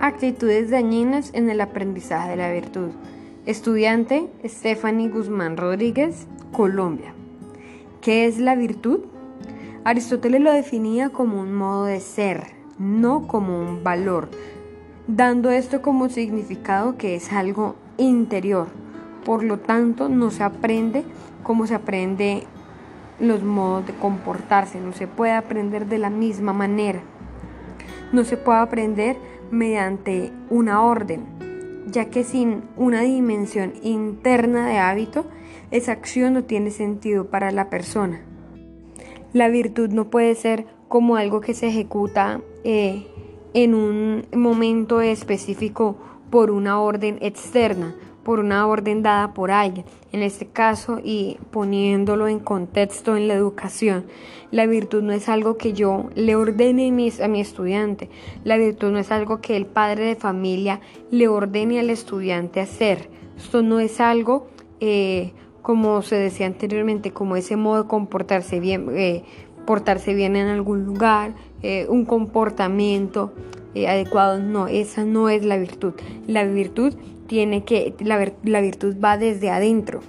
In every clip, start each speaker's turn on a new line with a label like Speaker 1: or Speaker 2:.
Speaker 1: Actitudes dañinas en el aprendizaje de la virtud. Estudiante Stephanie Guzmán Rodríguez, Colombia. ¿Qué es la virtud? Aristóteles lo definía como un modo de ser, no como un valor, dando esto como significado que es algo interior. Por lo tanto, no se aprende como se aprende los modos de comportarse, no se puede aprender de la misma manera. No se puede aprender mediante una orden, ya que sin una dimensión interna de hábito, esa acción no tiene sentido para la persona. La virtud no puede ser como algo que se ejecuta eh, en un momento específico por una orden externa, por una orden dada por alguien, en este caso y poniéndolo en contexto en la educación. La virtud no es algo que yo le ordene a mi estudiante, la virtud no es algo que el padre de familia le ordene al estudiante hacer. Esto no es algo, eh, como se decía anteriormente, como ese modo de comportarse bien, eh, portarse bien en algún lugar, eh, un comportamiento adecuado. No, esa no es la virtud. La virtud tiene que, la, la virtud va desde adentro.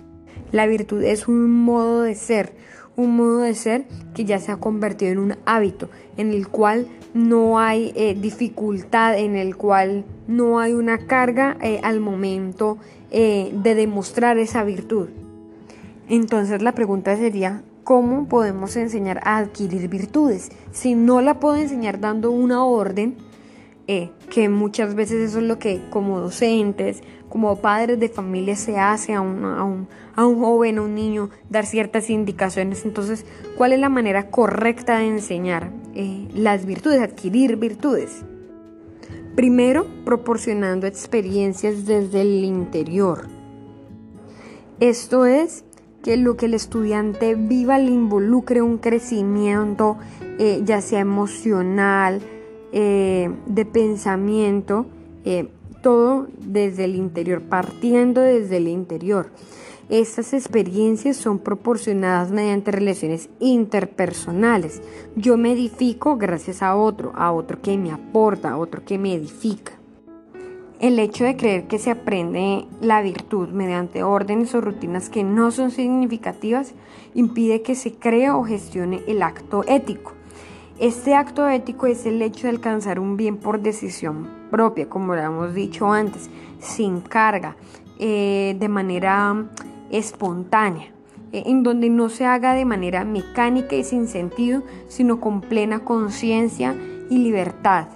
Speaker 1: La virtud es un modo de ser, un modo de ser que ya se ha convertido en un hábito, en el cual no hay eh, dificultad, en el cual no hay una carga eh, al momento eh, de demostrar esa virtud. Entonces la pregunta sería, ¿cómo podemos enseñar a adquirir virtudes? Si no la puedo enseñar dando una orden, eh, que muchas veces eso es lo que como docentes, como padres de familia se hace a un, a un, a un joven, a un niño, dar ciertas indicaciones. Entonces, ¿cuál es la manera correcta de enseñar eh, las virtudes, adquirir virtudes? Primero, proporcionando experiencias desde el interior. Esto es que lo que el estudiante viva le involucre un crecimiento, eh, ya sea emocional, eh, de pensamiento, eh, todo desde el interior, partiendo desde el interior. Estas experiencias son proporcionadas mediante relaciones interpersonales. Yo me edifico gracias a otro, a otro que me aporta, a otro que me edifica. El hecho de creer que se aprende la virtud mediante órdenes o rutinas que no son significativas impide que se cree o gestione el acto ético. Este acto ético es el hecho de alcanzar un bien por decisión propia, como lo hemos dicho antes, sin carga, eh, de manera espontánea, eh, en donde no se haga de manera mecánica y sin sentido, sino con plena conciencia y libertad.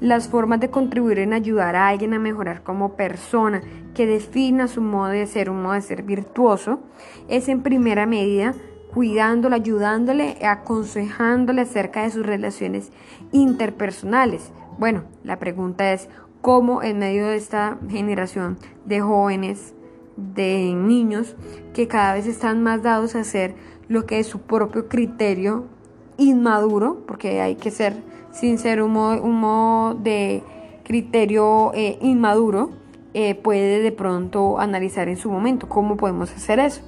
Speaker 1: Las formas de contribuir en ayudar a alguien a mejorar como persona, que defina su modo de ser, un modo de ser virtuoso, es en primera medida cuidándole, ayudándole, aconsejándole acerca de sus relaciones interpersonales. Bueno, la pregunta es cómo en medio de esta generación de jóvenes, de niños, que cada vez están más dados a hacer lo que es su propio criterio inmaduro, porque hay que ser sin ser un modo, de criterio eh, inmaduro, eh, puede de pronto analizar en su momento cómo podemos hacer eso.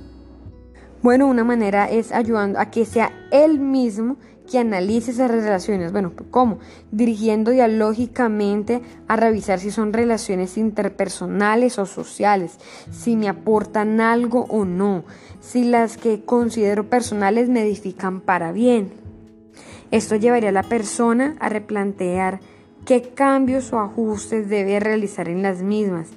Speaker 1: Bueno, una manera es ayudando a que sea él mismo que analice esas relaciones. Bueno, ¿cómo? Dirigiendo dialógicamente a revisar si son relaciones interpersonales o sociales, si me aportan algo o no, si las que considero personales me edifican para bien. Esto llevaría a la persona a replantear qué cambios o ajustes debe realizar en las mismas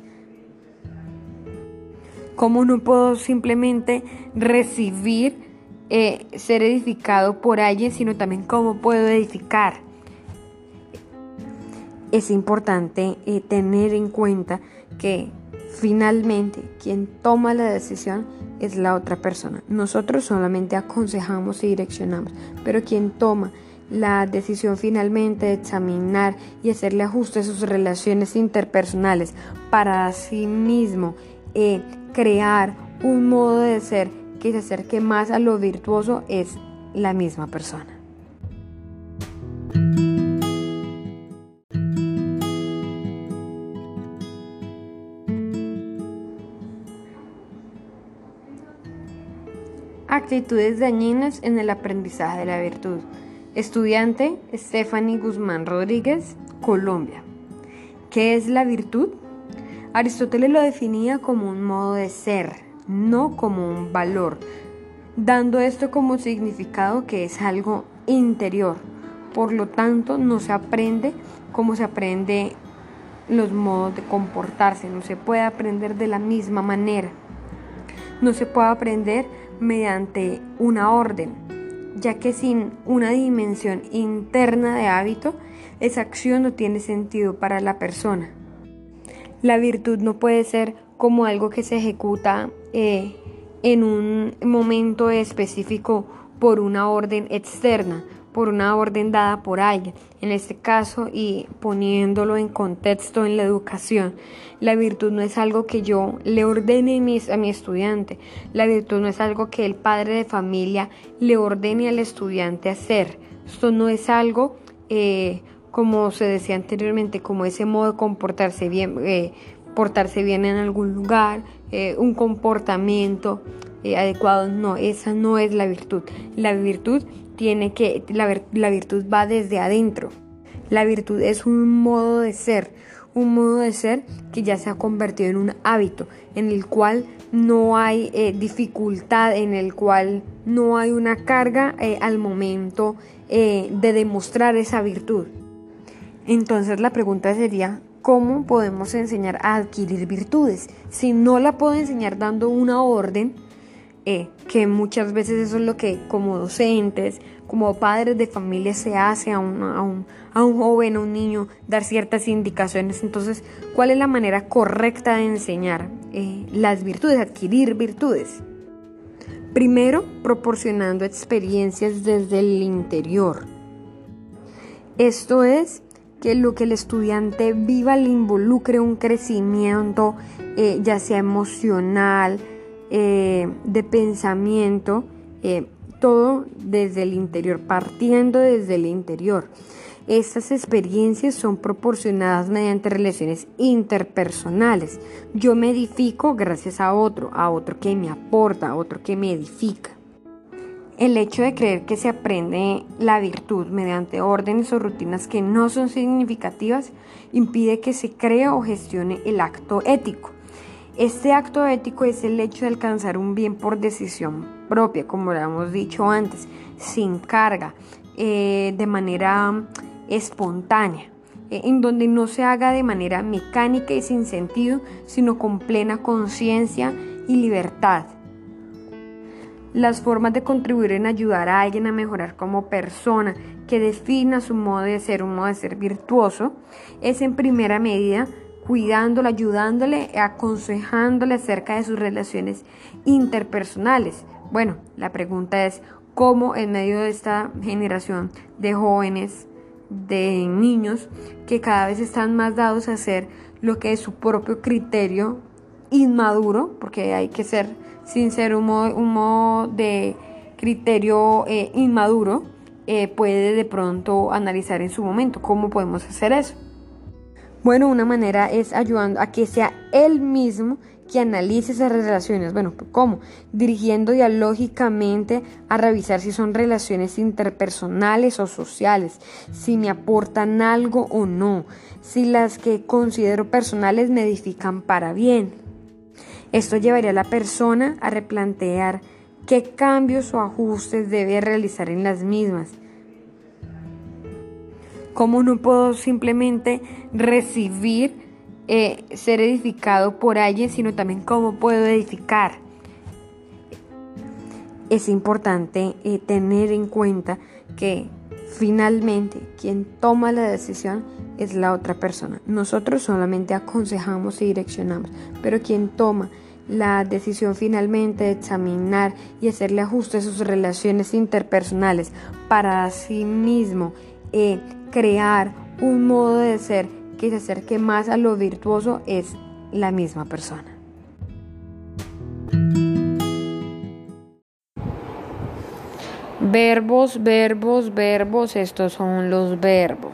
Speaker 1: ¿Cómo no puedo simplemente recibir, eh, ser edificado por alguien, sino también cómo puedo edificar? Es importante eh, tener en cuenta que finalmente quien toma la decisión es la otra persona. Nosotros solamente aconsejamos y direccionamos, pero quien toma la decisión finalmente de examinar y hacerle ajuste a sus relaciones interpersonales para sí mismo eh, crear un modo de ser que se acerque más a lo virtuoso es la misma persona. Actitudes dañinas en el aprendizaje de la virtud. Estudiante Stephanie Guzmán Rodríguez, Colombia. ¿Qué es la virtud? Aristóteles lo definía como un modo de ser, no como un valor, dando esto como significado que es algo interior. Por lo tanto, no se aprende como se aprende los modos de comportarse, no se puede aprender de la misma manera. No se puede aprender mediante una orden, ya que sin una dimensión interna de hábito, esa acción no tiene sentido para la persona. La virtud no puede ser como algo que se ejecuta eh, en un momento específico por una orden externa, por una orden dada por alguien. En este caso, y poniéndolo en contexto en la educación, la virtud no es algo que yo le ordene a mi estudiante. La virtud no es algo que el padre de familia le ordene al estudiante hacer. Esto no es algo, eh, como se decía anteriormente, como ese modo de comportarse bien, eh, portarse bien en algún lugar, eh, un comportamiento adecuado. No, esa no es la virtud. La virtud tiene que, la, la virtud va desde adentro. La virtud es un modo de ser, un modo de ser que ya se ha convertido en un hábito, en el cual no hay eh, dificultad, en el cual no hay una carga eh, al momento eh, de demostrar esa virtud. Entonces la pregunta sería, ¿cómo podemos enseñar a adquirir virtudes? Si no la puedo enseñar dando una orden, eh, que muchas veces eso es lo que como docentes, como padres de familia se hace a un, a un, a un joven, a un niño, dar ciertas indicaciones. Entonces, ¿cuál es la manera correcta de enseñar eh, las virtudes, adquirir virtudes? Primero, proporcionando experiencias desde el interior. Esto es que lo que el estudiante viva le involucre un crecimiento, eh, ya sea emocional, eh, de pensamiento, eh, todo desde el interior, partiendo desde el interior. Estas experiencias son proporcionadas mediante relaciones interpersonales. Yo me edifico gracias a otro, a otro que me aporta, a otro que me edifica. El hecho de creer que se aprende la virtud mediante órdenes o rutinas que no son significativas impide que se cree o gestione el acto ético. Este acto ético es el hecho de alcanzar un bien por decisión propia, como lo hemos dicho antes, sin carga, eh, de manera espontánea, eh, en donde no se haga de manera mecánica y sin sentido, sino con plena conciencia y libertad. Las formas de contribuir en ayudar a alguien a mejorar como persona, que defina su modo de ser, un modo de ser virtuoso, es en primera medida cuidándole, ayudándole, aconsejándole acerca de sus relaciones interpersonales. Bueno, la pregunta es cómo en medio de esta generación de jóvenes, de niños, que cada vez están más dados a hacer lo que es su propio criterio inmaduro, porque hay que ser un modo, un modo de criterio eh, inmaduro, eh, puede de pronto analizar en su momento cómo podemos hacer eso. Bueno, una manera es ayudando a que sea él mismo que analice esas relaciones. Bueno, ¿cómo? Dirigiendo dialógicamente a revisar si son relaciones interpersonales o sociales, si me aportan algo o no, si las que considero personales me edifican para bien. Esto llevaría a la persona a replantear qué cambios o ajustes debe realizar en las mismas ¿Cómo no puedo simplemente recibir, eh, ser edificado por alguien, sino también cómo puedo edificar? Es importante eh, tener en cuenta que finalmente quien toma la decisión es la otra persona. Nosotros solamente aconsejamos y direccionamos, pero quien toma la decisión finalmente de examinar y hacerle ajustes a sus relaciones interpersonales para sí mismo eh, crear un modo de ser que se acerque más a lo virtuoso es la misma persona. Verbos, verbos, verbos, estos son los verbos.